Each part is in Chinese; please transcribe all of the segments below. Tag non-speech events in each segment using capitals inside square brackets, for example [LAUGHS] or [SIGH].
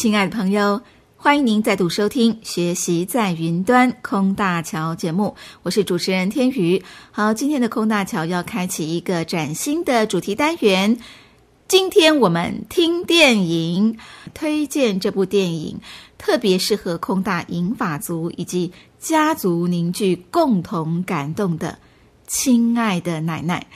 亲爱的朋友，欢迎您再度收听《学习在云端空大桥》节目，我是主持人天宇。好，今天的空大桥要开启一个崭新的主题单元。今天我们听电影，推荐这部电影，特别适合空大银发族以及家族凝聚共同感动的亲爱的奶奶。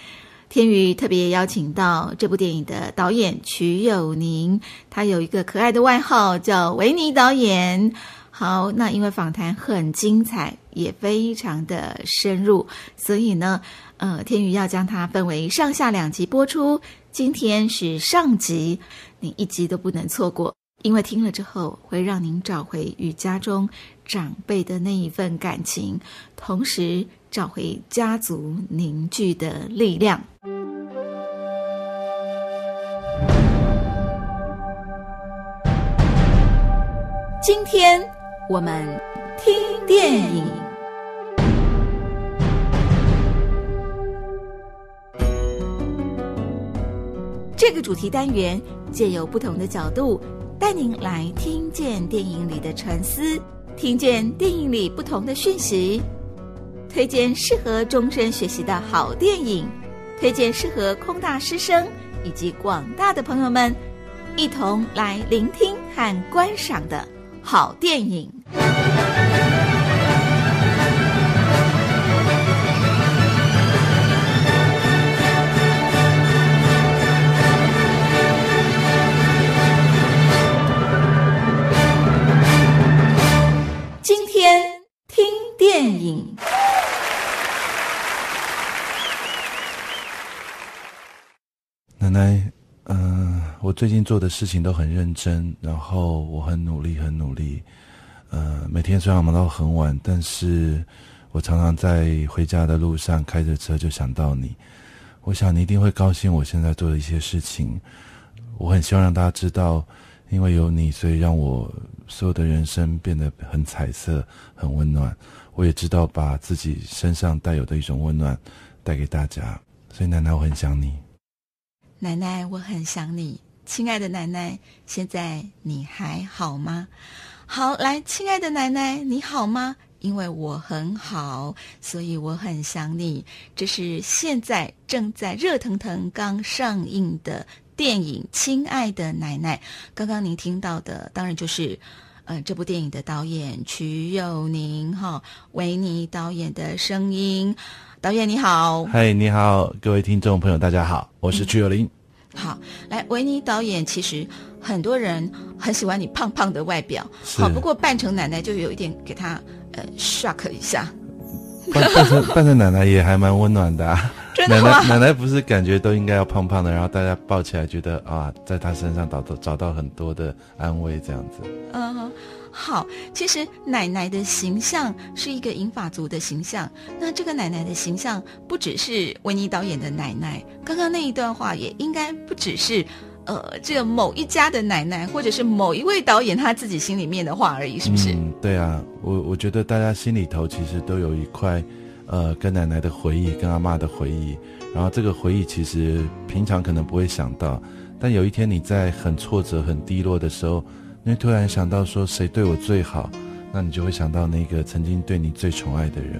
天宇特别邀请到这部电影的导演瞿友宁，他有一个可爱的外号叫维尼导演。好，那因为访谈很精彩，也非常的深入，所以呢，呃，天宇要将它分为上下两集播出。今天是上集，你一集都不能错过，因为听了之后会让您找回与家中长辈的那一份感情，同时找回家族凝聚的力量。今天我们听电影。这个主题单元借由不同的角度，带您来听见电影里的沉思，听见电影里不同的讯息，推荐适合终身学习的好电影，推荐适合空大师生以及广大的朋友们一同来聆听和观赏的。好电影。今天听电影。奶奶。嗯、我最近做的事情都很认真，然后我很努力，很努力。呃，每天虽然忙到很晚，但是我常常在回家的路上开着车就想到你。我想你一定会高兴我现在做的一些事情。我很希望让大家知道，因为有你，所以让我所有的人生变得很彩色、很温暖。我也知道把自己身上带有的一种温暖带给大家，所以奶奶，我很想你。奶奶，我很想你，亲爱的奶奶，现在你还好吗？好，来，亲爱的奶奶，你好吗？因为我很好，所以我很想你。这是现在正在热腾腾刚上映的电影《亲爱的奶奶》。刚刚您听到的，当然就是，呃，这部电影的导演瞿友宁哈维尼导演的声音。导演你好，嗨，你好，各位听众朋友，大家好，我是曲友宁。好，来，维尼导演，其实很多人很喜欢你胖胖的外表，好，不过扮成奶奶就有一点给他呃 shock 一下。扮扮成 [LAUGHS] 扮成奶奶也还蛮温暖的啊，真的吗？奶奶奶奶不是感觉都应该要胖胖的，然后大家抱起来觉得啊，在她身上找到找到很多的安慰这样子。嗯哼。好，其实奶奶的形象是一个银发族的形象。那这个奶奶的形象不只是维尼导演的奶奶，刚刚那一段话也应该不只是，呃，这个某一家的奶奶，或者是某一位导演他自己心里面的话而已，是不是？嗯，对啊，我我觉得大家心里头其实都有一块，呃，跟奶奶的回忆，跟阿妈的回忆。然后这个回忆其实平常可能不会想到，但有一天你在很挫折、很低落的时候。因为突然想到说谁对我最好，那你就会想到那个曾经对你最宠爱的人。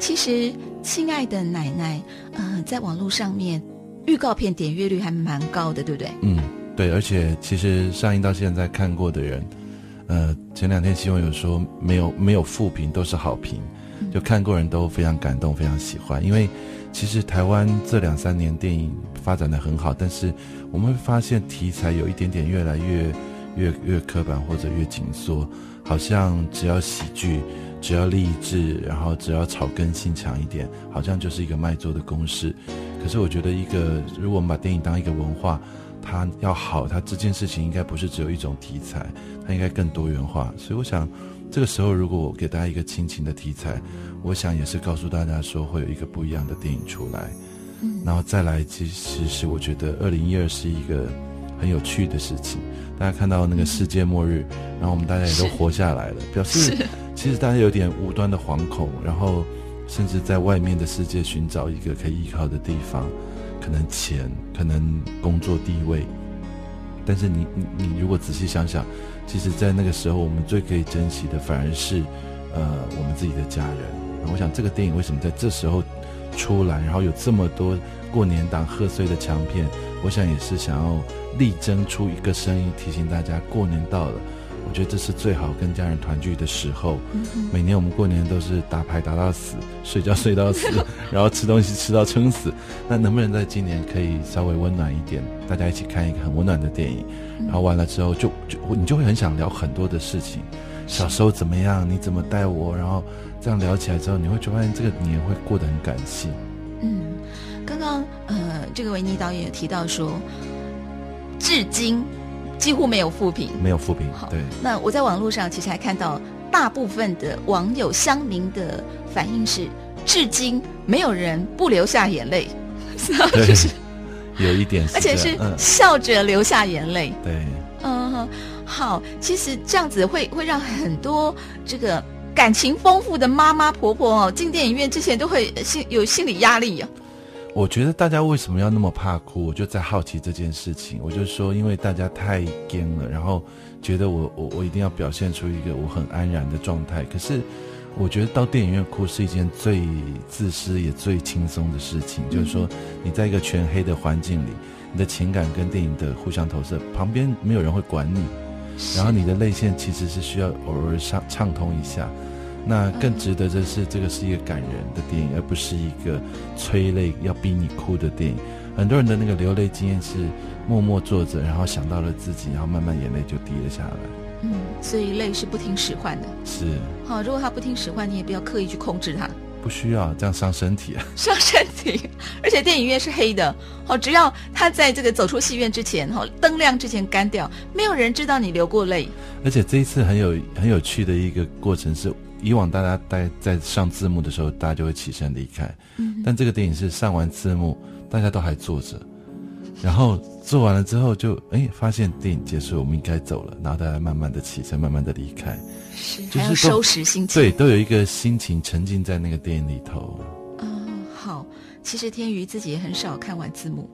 其实，亲爱的奶奶，嗯、呃，在网络上面预告片点阅率还蛮高的，对不对？嗯，对，而且其实上映到现在看过的人，呃，前两天新闻有说没有没有负评，都是好评，就看过人都非常感动，非常喜欢。因为其实台湾这两三年电影发展的很好，但是我们会发现题材有一点点越来越。越越刻板或者越紧缩，好像只要喜剧，只要励志，然后只要草根性强一点，好像就是一个卖座的公式。可是我觉得，一个如果我们把电影当一个文化，它要好，它这件事情应该不是只有一种题材，它应该更多元化。所以我想，这个时候如果我给大家一个亲情的题材，我想也是告诉大家说会有一个不一样的电影出来。然后再来，其实是我觉得二零一二是一个很有趣的事情。大家看到那个世界末日，然后我们大家也都活下来了，表示 [LAUGHS] 其实大家有点无端的惶恐，然后甚至在外面的世界寻找一个可以依靠的地方，可能钱，可能工作地位，但是你你你如果仔细想想，其实，在那个时候，我们最可以珍惜的反而是，呃，我们自己的家人。我想，这个电影为什么在这时候出来，然后有这么多过年档贺岁的强片，我想也是想要力争出一个声音，提醒大家过年到了。我觉得这是最好跟家人团聚的时候。每年我们过年都是打牌打到死，睡觉睡到死，[LAUGHS] 然后吃东西吃到撑死。那能不能在今年可以稍微温暖一点？大家一起看一个很温暖的电影，然后完了之后就就你就会很想聊很多的事情。小时候怎么样？你怎么带我？然后这样聊起来之后，你会就发现这个年会过得很感性。嗯，刚刚呃，这个维尼导演也提到说，至今。几乎没有负评，没有负评。好，对。那我在网络上其实还看到大部分的网友乡民的反应是，至今没有人不流下眼泪，[LAUGHS] [LAUGHS] 就是，有一点，而且是笑着流下眼泪。对，嗯，好，其实这样子会会让很多这个感情丰富的妈妈婆婆哦，进电影院之前都会心有心理压力啊。我觉得大家为什么要那么怕哭？我就在好奇这件事情。我就说，因为大家太惊了，然后觉得我我我一定要表现出一个我很安然的状态。可是，我觉得到电影院哭是一件最自私也最轻松的事情。嗯、就是说，你在一个全黑的环境里，你的情感跟电影的互相投射，旁边没有人会管你，然后你的泪腺其实是需要偶尔畅畅通一下。那更值得的是，这个是一个感人的电影，而不是一个催泪要逼你哭的电影。很多人的那个流泪经验是默默坐着，然后想到了自己，然后慢慢眼泪就滴了下来。嗯，所以泪是不听使唤的。是。好，如果他不听使唤，你也不要刻意去控制他。不需要，这样伤身体啊。伤身体，[LAUGHS] 而且电影院是黑的。好，只要他在这个走出戏院之前，哈，灯亮之前干掉，没有人知道你流过泪。而且这一次很有很有趣的一个过程是。以往大家在在上字幕的时候，大家就会起身离开。嗯，但这个电影是上完字幕，大家都还坐着，然后做完了之后就哎发现电影结束，我们应该走了，然后大家慢慢的起身，慢慢的离开。是，就是收拾心情。对，都有一个心情沉浸在那个电影里头。嗯，好，其实天瑜自己也很少看完字幕。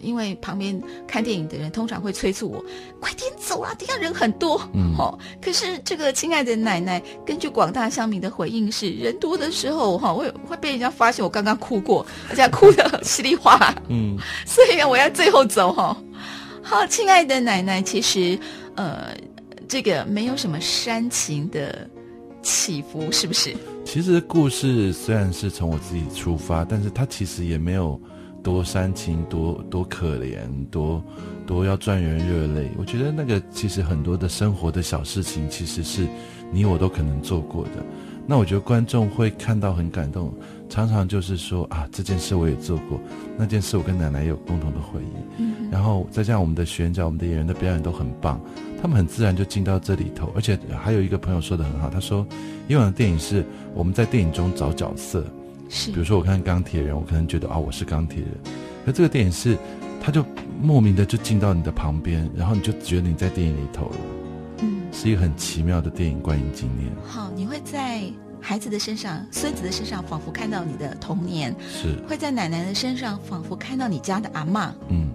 因为旁边看电影的人通常会催促我，快点走啊，底下人很多。嗯，好、哦。可是这个亲爱的奶奶，根据广大乡民的回应是，人多的时候哈，会会被人家发现我刚刚哭过，而且哭得稀里哗啦。嗯，[LAUGHS] 所以我要最后走哈。好，亲爱的奶奶，其实呃，这个没有什么煽情的起伏，是不是？其实故事虽然是从我自己出发，但是它其实也没有。多煽情，多多可怜，多多要赚人热泪。我觉得那个其实很多的生活的小事情，其实是你我都可能做过的。那我觉得观众会看到很感动，常常就是说啊，这件事我也做过，那件事我跟奶奶有共同的回忆。嗯，然后再加上我们的学员，我们的演员的表演都很棒，他们很自然就进到这里头。而且还有一个朋友说的很好，他说，以往的电影是我们在电影中找角色。是，比如说我看钢铁人，我可能觉得啊，我是钢铁人，而这个电影是，他就莫名的就进到你的旁边，然后你就觉得你在电影里头了，嗯，是一个很奇妙的电影观影经验。好，你会在孩子的身上、孙子的身上，仿佛看到你的童年；是，会在奶奶的身上，仿佛看到你家的阿嬷。嗯。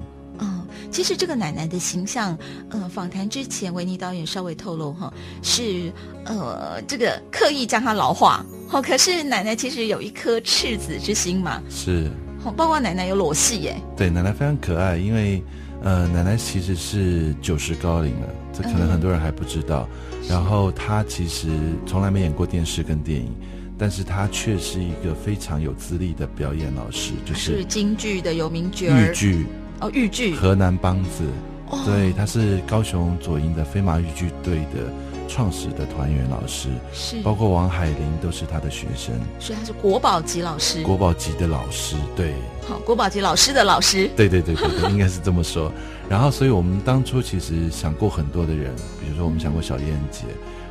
其实这个奶奶的形象，呃，访谈之前，维尼导演稍微透露哈，是呃，这个刻意将她老化。好，可是奶奶其实有一颗赤子之心嘛。是。哦，包括奶奶有裸戏耶。对，奶奶非常可爱，因为呃，奶奶其实是九十高龄了，这可能很多人还不知道。嗯、然后她其实从来没演过电视跟电影，但是她却是一个非常有资历的表演老师，就是，是京剧的有名角儿。豫剧。哦，豫剧河南梆子，哦、对，他是高雄左营的飞马豫剧队的创始的团员老师，是，包括王海玲都是他的学生，所以他是国宝级老师，国宝级的老师，对，好，国宝级老师的老师，对对对对对，[LAUGHS] 应该是这么说。然后，所以我们当初其实想过很多的人，比如说我们想过小燕姐，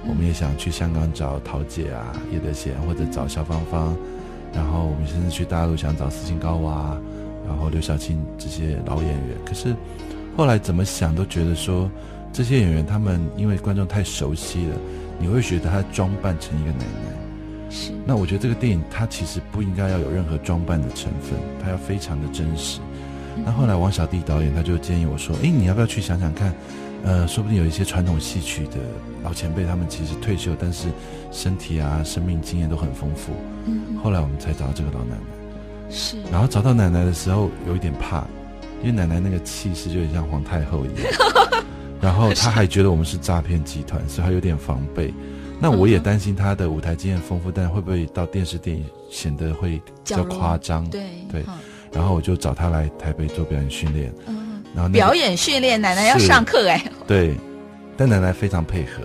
嗯、我们也想去香港找桃姐啊、叶德娴，或者找肖芳芳，然后我们甚至去大陆想找斯琴高娃。然后刘晓庆这些老演员，可是后来怎么想都觉得说，这些演员他们因为观众太熟悉了，你会觉得他装扮成一个奶奶。是。那我觉得这个电影它其实不应该要有任何装扮的成分，它要非常的真实。那后来王小弟导演他就建议我说：“哎，你要不要去想想看？呃，说不定有一些传统戏曲的老前辈，他们其实退休，但是身体啊、生命经验都很丰富。”嗯。后来我们才找到这个老奶奶。是。然后找到奶奶的时候，有一点怕，因为奶奶那个气势就很像皇太后一样。[LAUGHS] 然后他还觉得我们是诈骗集团，所以他有点防备。那我也担心他的舞台经验丰富，但会不会到电视电影显得会比较夸张？对对。然后我就找他来台北做表演训练。嗯。然后、那个、表演训练，奶奶要上课哎。对。但奶奶非常配合，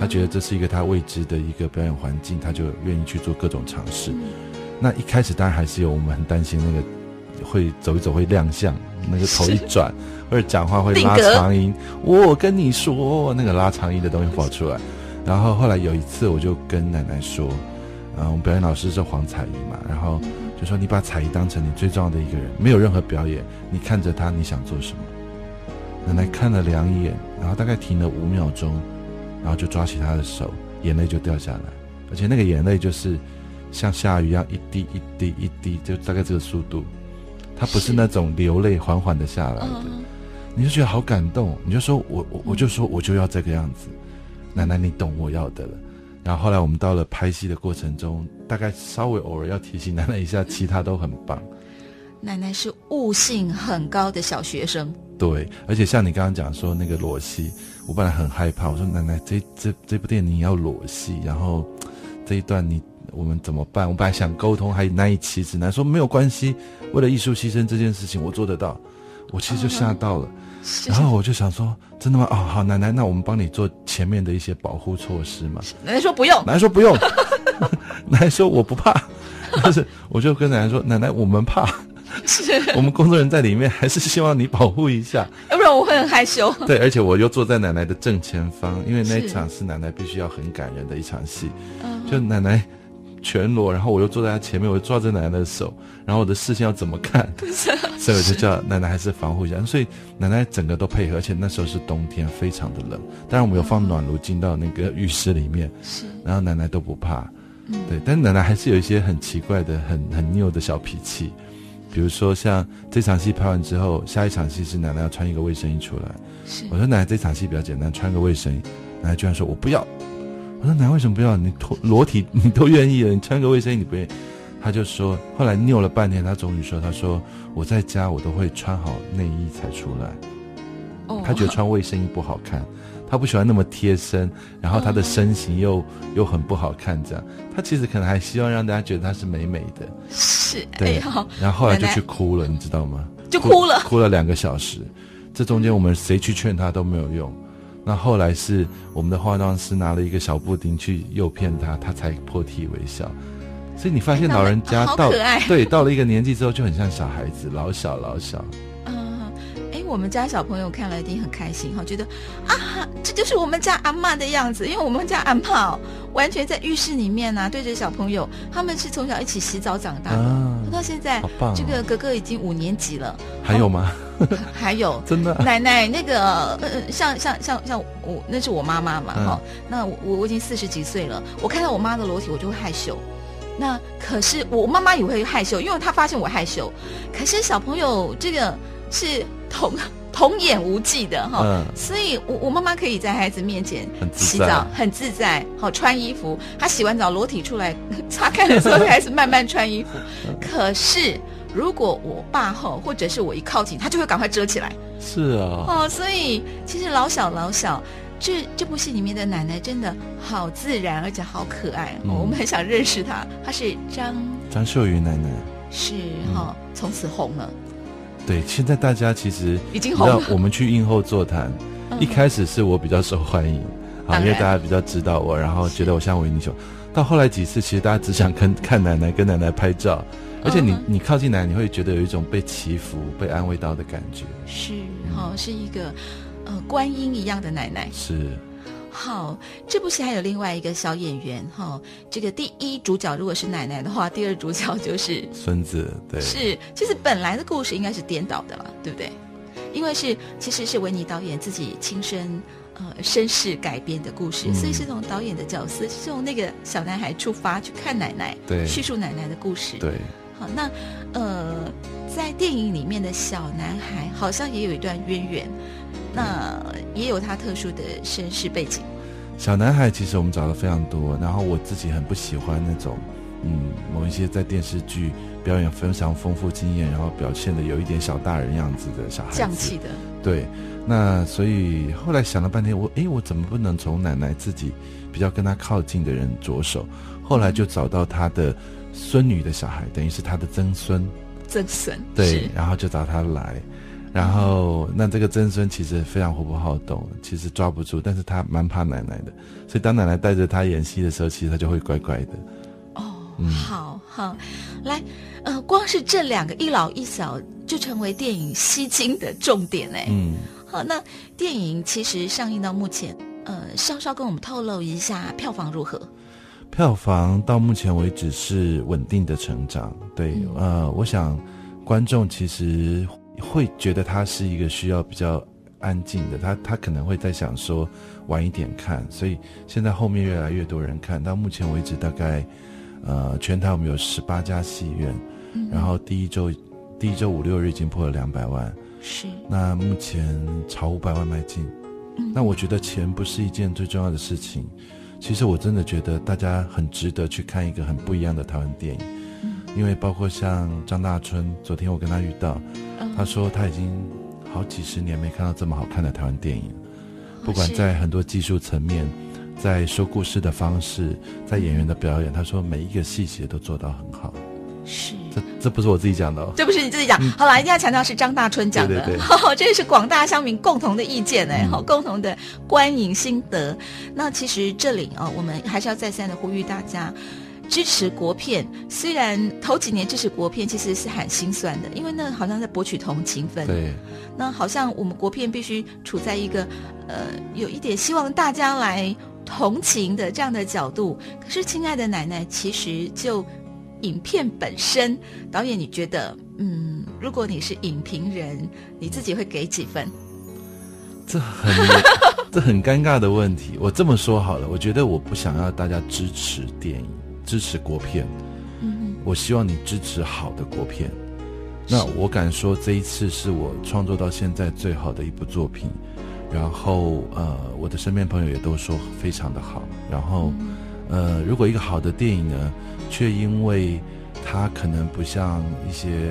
她觉得这是一个她未知的一个表演环境，她就愿意去做各种尝试。嗯、那一开始当然还是有我们很担心那个会走一走会亮相，那个头一转或者讲话会拉长音。我跟你说，那个拉长音的东西跑出来。然后后来有一次，我就跟奶奶说，嗯，我们表演老师是黄彩仪嘛，然后就说你把彩仪当成你最重要的一个人，没有任何表演，你看着她，你想做什么？奶奶看了两眼，然后大概停了五秒钟，然后就抓起她的手，眼泪就掉下来，而且那个眼泪就是像下雨一样一滴一滴一滴，就大概这个速度，它不是那种流泪缓缓的下来的，你就觉得好感动，你就说我我我就说我就要这个样子。奶奶，你懂我要的了。然后后来我们到了拍戏的过程中，大概稍微偶尔要提醒奶奶一下，其他都很棒。奶奶是悟性很高的小学生。对，而且像你刚刚讲说那个裸戏，我本来很害怕，我说奶奶，这这这部电影要裸戏，然后这一段你我们怎么办？我本来想沟通，还难以启齿。奶奶说没有关系，为了艺术牺牲这件事情，我做得到。我其实就吓到了。嗯然后我就想说，真的吗？哦，好，奶奶，那我们帮你做前面的一些保护措施嘛。奶奶说不用，奶奶说不用，[LAUGHS] 奶奶说我不怕，但是我就跟奶奶说，奶奶我们怕，是我们工作人员在里面，还是希望你保护一下，要不然我会很害羞。对，而且我又坐在奶奶的正前方，因为那一场是奶奶必须要很感人的一场戏，就奶奶。全裸，然后我又坐在他前面，我就抓着奶奶的手，然后我的视线要怎么看？[LAUGHS] 所以我就叫奶奶还是防护一下。所以奶奶整个都配合，而且那时候是冬天，非常的冷。当然我们有放暖炉进到那个浴室里面，是，然后奶奶都不怕，嗯，对。但奶奶还是有一些很奇怪的、很很拗的小脾气，比如说像这场戏拍完之后，下一场戏是奶奶要穿一个卫生衣出来，是。我说奶奶这场戏比较简单，穿个卫生衣，奶奶居然说我不要。我说：“奶奶为什么不要？你脱裸体你都愿意了，你穿个卫生衣你不愿意？”他就说：“后来拗了半天，他终于说：‘他说我在家我都会穿好内衣才出来。’哦，他觉得穿卫生衣不好看，他不喜欢那么贴身，然后他的身形又、哦、又很不好看，这样。他其实可能还希望让大家觉得他是美美的。是，对。哎、然后后来就去哭了，奶奶你知道吗？就哭了，哭，哭了两个小时。这中间我们谁去劝他都没有用。”那后来是我们的化妆师拿了一个小布丁去诱骗他，他才破涕为笑。所以你发现老人家到 [LAUGHS] 对到了一个年纪之后就很像小孩子，老小老小。嗯，哎，我们家小朋友看了一定很开心哈，觉得啊，这就是我们家阿妈的样子，因为我们家阿嬷完全在浴室里面呢、啊，对着小朋友，他们是从小一起洗澡长大的，啊、到现在，这个格格已经五年级了，还有吗？还有。[LAUGHS] 真的？奶奶那个呃像像像像我那是我妈妈嘛哈、嗯，那我我已经四十几岁了，我看到我妈的裸体我就会害羞，那可是我妈妈也会害羞，因为她发现我害羞，可是小朋友这个是童童言无忌的哈、嗯，所以我我妈妈可以在孩子面前洗澡很自在，好穿衣服，她洗完澡裸体出来擦干的时候开始慢慢穿衣服，可是。如果我爸后，或者是我一靠近，他就会赶快遮起来。是啊，哦，所以其实老小老小，这这部戏里面的奶奶真的好自然，而且好可爱。嗯。哦、我们很想认识她，她是张张秀云奶奶，是哈、哦，从此红了。对，现在大家其实已经红了。我们去映后座谈、嗯，一开始是我比较受欢迎，啊，因为大家比较知道我，然后觉得我像维尼熊。到后来几次，其实大家只想跟 [LAUGHS] 看奶奶，跟奶奶拍照。而且你你靠近奶奶，你会觉得有一种被祈福、被安慰到的感觉。是，好、哦，是一个呃观音一样的奶奶。是，好，这部戏还有另外一个小演员哈、哦，这个第一主角如果是奶奶的话，第二主角就是 [LAUGHS] 孙子。对，是，其实本来的故事应该是颠倒的了，对不对？因为是其实是维尼导演自己亲身呃身世改编的故事、嗯，所以是从导演的角色，是从那个小男孩出发去看奶奶，对，叙述奶奶的故事，对。好，那呃，在电影里面的小男孩好像也有一段渊源，那也有他特殊的身世背景。小男孩其实我们找了非常多，然后我自己很不喜欢那种，嗯，某一些在电视剧表演非常丰富经验，然后表现的有一点小大人样子的小孩子，匠气的。对，那所以后来想了半天，我诶，我怎么不能从奶奶自己比较跟他靠近的人着手？后来就找到他的。孙女的小孩，等于是他的曾孙，曾孙对，然后就找他来，然后、嗯、那这个曾孙其实非常活泼好动，其实抓不住，但是他蛮怕奶奶的，所以当奶奶带着他演戏的时候，其实他就会乖乖的。哦，嗯、好好，来，呃，光是这两个一老一小就成为电影吸睛的重点哎，嗯，好，那电影其实上映到目前，呃，稍稍跟我们透露一下票房如何？票房到目前为止是稳定的成长，对，嗯、呃，我想观众其实会觉得它是一个需要比较安静的，他他可能会在想说晚一点看，所以现在后面越来越多人看，到目前为止大概呃全台我们有十八家戏院，嗯、然后第一周第一周五六日已经破了两百万，是，那目前朝五百万迈进，嗯、那我觉得钱不是一件最重要的事情。其实我真的觉得大家很值得去看一个很不一样的台湾电影，嗯、因为包括像张大春，昨天我跟他遇到，嗯、他说他已经好几十年没看到这么好看的台湾电影，不管在很多技术层面，在说故事的方式，在演员的表演，他说每一个细节都做到很好。是，这这不是我自己讲的哦，这不是你自己讲。嗯、好了，一定要强调是张大春讲的，对对对 [LAUGHS] 好，这是广大乡民共同的意见哎，好、嗯，共同的观影心得。那其实这里啊、哦，我们还是要再三的呼吁大家支持国片。虽然头几年支持国片其实是很心酸的，因为那好像在博取同情分。对，那好像我们国片必须处在一个呃，有一点希望大家来同情的这样的角度。可是，亲爱的奶奶，其实就。影片本身，导演，你觉得，嗯，如果你是影评人，你自己会给几分？这很 [LAUGHS] 这很尴尬的问题。我这么说好了，我觉得我不想要大家支持电影，支持国片。嗯，我希望你支持好的国片。那我敢说，这一次是我创作到现在最好的一部作品。然后，呃，我的身边朋友也都说非常的好。然后，呃，如果一个好的电影呢，却因为它可能不像一些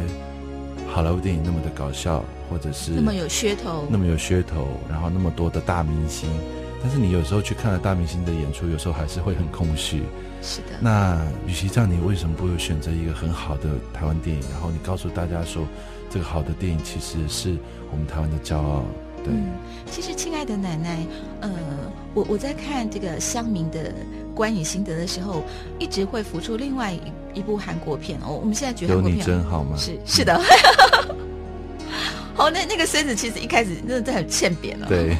好莱坞电影那么的搞笑，或者是那么有噱头，那么有噱头，然后那么多的大明星，但是你有时候去看了大明星的演出，有时候还是会很空虚。是的。那与其这样，你为什么不会选择一个很好的台湾电影？然后你告诉大家说，这个好的电影其实是我们台湾的骄傲。对。嗯，其实亲爱的奶奶，呃，我我在看这个乡民的。观影心得的时候，一直会浮出另外一一部韩国片哦。我们现在觉得有你真好吗？是是的。[LAUGHS] 好，那那个孙子其实一开始真的在很欠扁了。对，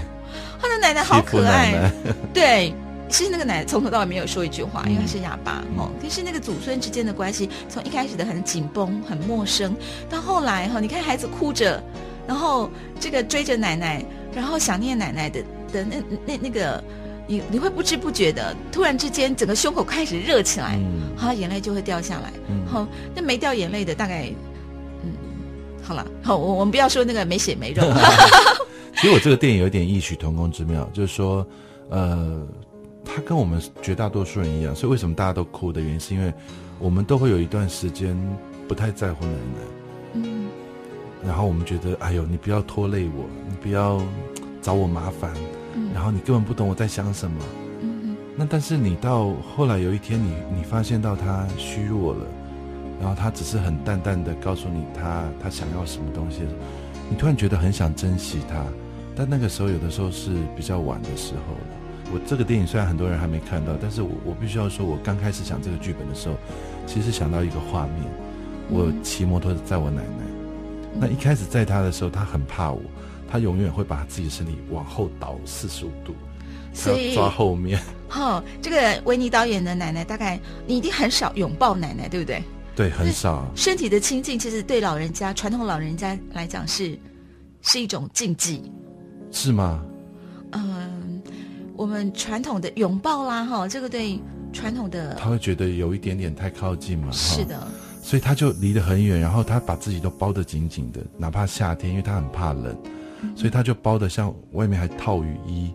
他的奶奶好可爱。奶奶对，其实那个奶奶从头到尾没有说一句话，因为她是哑巴哦。可、嗯、是那个祖孙之间的关系，从一开始的很紧绷、很陌生，到后来哈，你看孩子哭着，然后这个追着奶奶，然后想念奶奶的的那那那个。你你会不知不觉的，突然之间整个胸口开始热起来，嗯，好，眼泪就会掉下来，嗯，好，那没掉眼泪的大概，嗯，好了，好，我我们不要说那个没血没肉。[LAUGHS] 其实我这个电影有点异曲同工之妙，就是说，呃，他跟我们绝大多数人一样，所以为什么大家都哭的原因，是因为我们都会有一段时间不太在乎奶奶，嗯，然后我们觉得，哎呦，你不要拖累我，你不要找我麻烦。然后你根本不懂我在想什么，嗯哼，那但是你到后来有一天你，你你发现到他虚弱了，然后他只是很淡淡的告诉你他他想要什么东西，你突然觉得很想珍惜他，但那个时候有的时候是比较晚的时候了。我这个电影虽然很多人还没看到，但是我我必须要说，我刚开始想这个剧本的时候，其实想到一个画面，我骑摩托载我奶奶，那一开始在他的时候，他很怕我。他永远会把自己的身体往后倒四十五度，所以抓后面。好、哦，这个维尼导演的奶奶，大概你一定很少拥抱奶奶，对不对？对，很少。身体的亲近，其实对老人家，传统老人家来讲是是一种禁忌，是吗？嗯，我们传统的拥抱啦，哈，这个对传统的他会觉得有一点点太靠近嘛。是的。所以他就离得很远，然后他把自己都包得紧紧的，哪怕夏天，因为他很怕冷，所以他就包得像外面还套雨衣，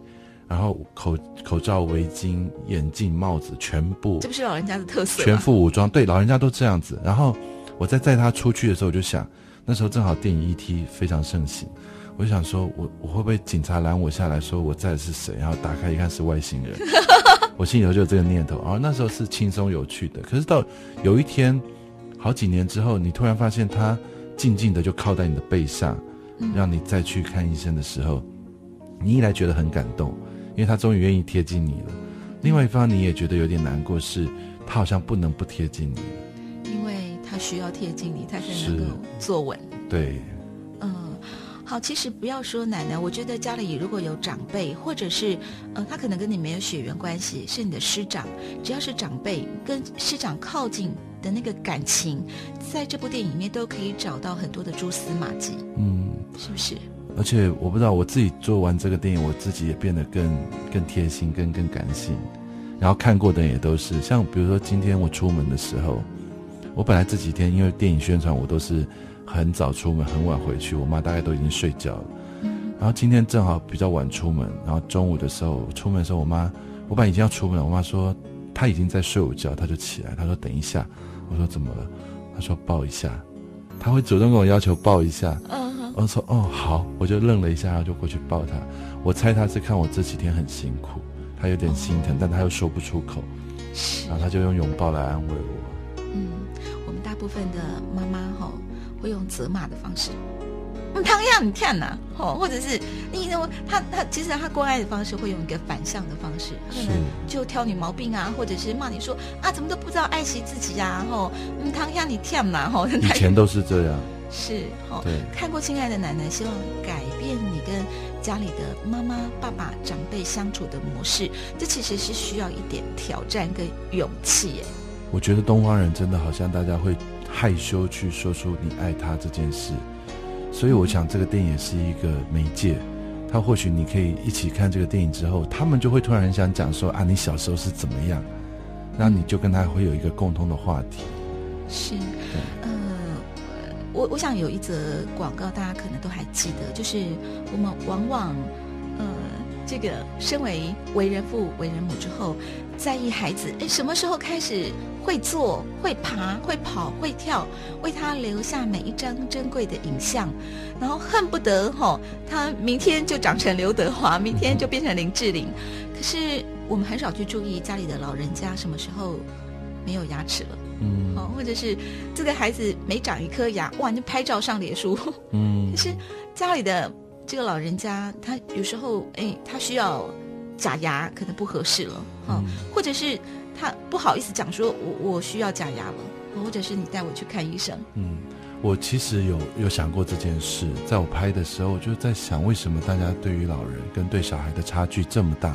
然后口口罩、围巾、眼镜、帽子全部。这不是老人家的特色。全副武装，对，老人家都这样子。然后我在载他出去的时候，我就想，那时候正好电影 ET 非常盛行，我就想说我我会不会警察拦我下来说我载的是谁？然后打开一看是外星人，我心里头就有这个念头。然后那时候是轻松有趣的，可是到有一天。好几年之后，你突然发现他静静的就靠在你的背上，让你再去看医生的时候，你一来觉得很感动，因为他终于愿意贴近你了；另外一方你也觉得有点难过，是他好像不能不贴近你了，因为他需要贴近你，他才能够坐稳。对，嗯。好，其实不要说奶奶，我觉得家里如果有长辈，或者是，呃，他可能跟你没有血缘关系，是你的师长，只要是长辈跟师长靠近的那个感情，在这部电影里面都可以找到很多的蛛丝马迹，嗯，是不是？而且我不知道我自己做完这个电影，我自己也变得更更贴心、更更感性，然后看过的也都是，像比如说今天我出门的时候，我本来这几天因为电影宣传，我都是。很早出门，很晚回去，我妈大概都已经睡觉了。然后今天正好比较晚出门，然后中午的时候出门的时候，我妈，我本来已经要出门了，我妈说她已经在睡午觉，她就起来，她说等一下。我说怎么了？他说抱一下，他会主动跟我要求抱一下。嗯，我说哦好，我就愣了一下，然后就过去抱他。我猜他是看我这几天很辛苦，他有点心疼，但他又说不出口，然后他就用拥抱来安慰我。嗯，我们大部分的妈妈哈。会用责骂的方式，嗯，唐样你看呐，哦，或者是你认为他他其实他关爱的方式会用一个反向的方式，可能就挑你毛病啊，或者是骂你说啊，怎么都不知道爱惜自己呀，吼，嗯，唐样你看呐，吼，以前 [LAUGHS] 都是这样，是，吼，对，看过《亲爱的奶奶》，希望改变你跟家里的妈妈、爸爸、长辈相处的模式，这其实是需要一点挑战跟勇气，哎，我觉得东方人真的好像大家会。害羞去说出你爱他这件事，所以我想这个电影也是一个媒介。他或许你可以一起看这个电影之后，他们就会突然很想讲说啊，你小时候是怎么样，那你就跟他会有一个共通的话题。是，呃，我我想有一则广告，大家可能都还记得，就是我们往往，呃，这个身为为人父、为人母之后，在意孩子，哎，什么时候开始？会坐，会爬，会跑，会跳，为他留下每一张珍贵的影像，然后恨不得哈、哦，他明天就长成刘德华，明天就变成林志玲。可是我们很少去注意家里的老人家什么时候没有牙齿了，嗯，好，或者是这个孩子每长一颗牙，哇，就拍照上脸书，嗯，可是家里的这个老人家，他有时候哎，他需要假牙，可能不合适了，哈、嗯，或者是。他不好意思讲说我，我我需要假牙了，或者是你带我去看医生。嗯，我其实有有想过这件事，在我拍的时候，我就在想，为什么大家对于老人跟对小孩的差距这么大？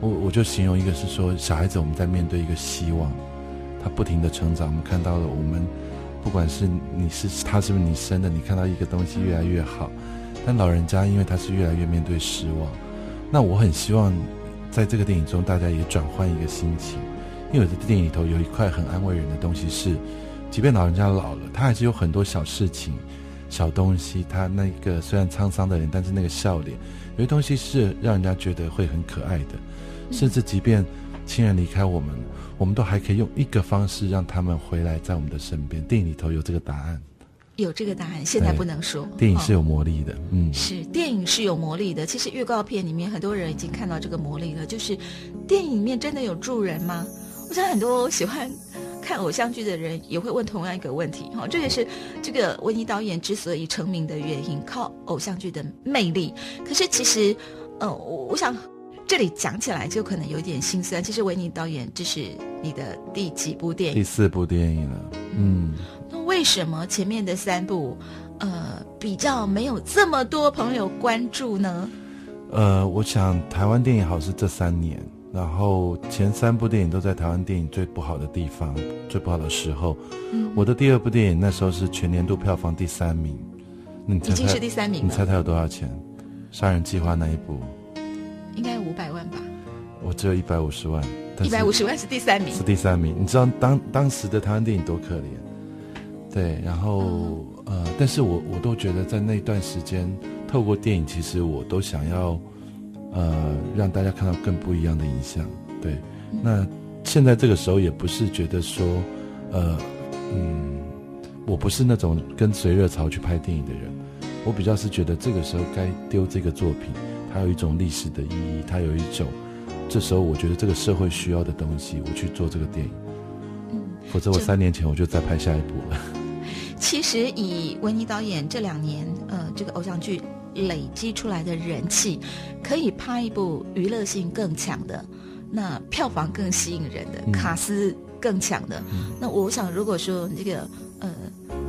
我我就形容一个是说，小孩子我们在面对一个希望，他不停的成长，我们看到了我们，不管是你是他是不是你生的，你看到一个东西越来越好，但老人家因为他是越来越面对失望，那我很希望在这个电影中，大家也转换一个心情。因为有的电影里头有一块很安慰人的东西是，即便老人家老了，他还是有很多小事情、小东西。他那个虽然沧桑的人，但是那个笑脸，有些东西是让人家觉得会很可爱的。甚至即便亲人离开我们，我们都还可以用一个方式让他们回来在我们的身边。电影里头有这个答案，有这个答案，现在不能说。电影是有魔力的，哦、嗯，是电影是有魔力的。其实预告片里面很多人已经看到这个魔力了，就是电影里面真的有助人吗？我想很多喜欢看偶像剧的人也会问同样一个问题，哈，这也是这个维尼导演之所以成名的原因，靠偶像剧的魅力。可是其实，呃，我想这里讲起来就可能有点心酸。其实维尼导演这是你的第几部电影？第四部电影了。嗯，那为什么前面的三部，呃，比较没有这么多朋友关注呢？呃，我想台湾电影好是这三年。然后前三部电影都在台湾电影最不好的地方，最不好的时候。嗯，我的第二部电影那时候是全年度票房第三名，那你已经是第三名了。你猜它有多少钱？杀人计划那一部？应该五百万吧。我只有一百五十万。一百五十万是第三名。是第三名。你知道当当时的台湾电影多可怜？对，然后、哦、呃，但是我我都觉得在那段时间，透过电影，其实我都想要呃让大家看到更不一样的影像。对，嗯、那现在这个时候也不是觉得说呃嗯，我不是那种跟随热潮去拍电影的人，我比较是觉得这个时候该丢这个作品，它有一种历史的意义，它有一种这时候我觉得这个社会需要的东西，我去做这个电影。嗯，否则我三年前我就再拍下一部了。其实以维尼导演这两年，呃，这个偶像剧累积出来的人气，可以拍一部娱乐性更强的，那票房更吸引人的，嗯、卡斯更强的。嗯、那我想，如果说这个，呃，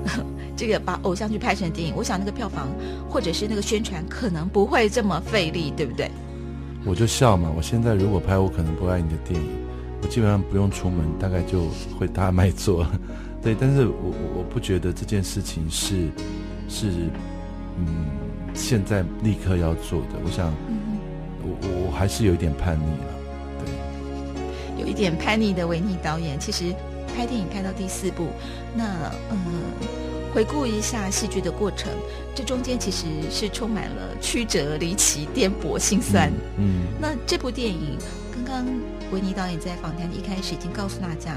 [LAUGHS] 这个把偶像剧拍成电影，我想那个票房或者是那个宣传可能不会这么费力，对不对？我就笑嘛，我现在如果拍《我可能不爱你》的电影，我基本上不用出门，大概就会大卖座。对，但是我我我不觉得这件事情是是嗯现在立刻要做的。我想，嗯、我我还是有一点叛逆了。对，有一点叛逆的维尼导演，其实拍电影拍到第四部，那嗯回顾一下戏剧的过程，这中间其实是充满了曲折、离奇、颠簸、心酸。嗯，嗯那这部电影，刚刚维尼导演在访谈一开始已经告诉大家，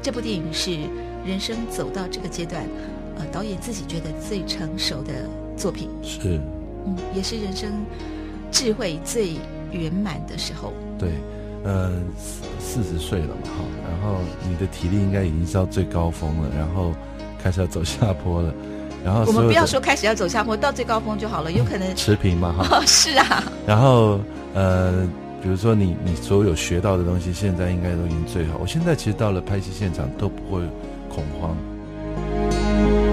这部电影是。人生走到这个阶段，呃，导演自己觉得最成熟的作品是，嗯，也是人生智慧最圆满的时候。对，呃，四十岁了嘛，哈，然后你的体力应该已经是到最高峰了，然后开始要走下坡了，然后我们不要说开始要走下坡，到最高峰就好了，有可能持平嘛，哈、哦，[LAUGHS] 是啊。然后，呃。比如说你你所有学到的东西，现在应该都已经最好。我现在其实到了拍戏现场都不会恐慌。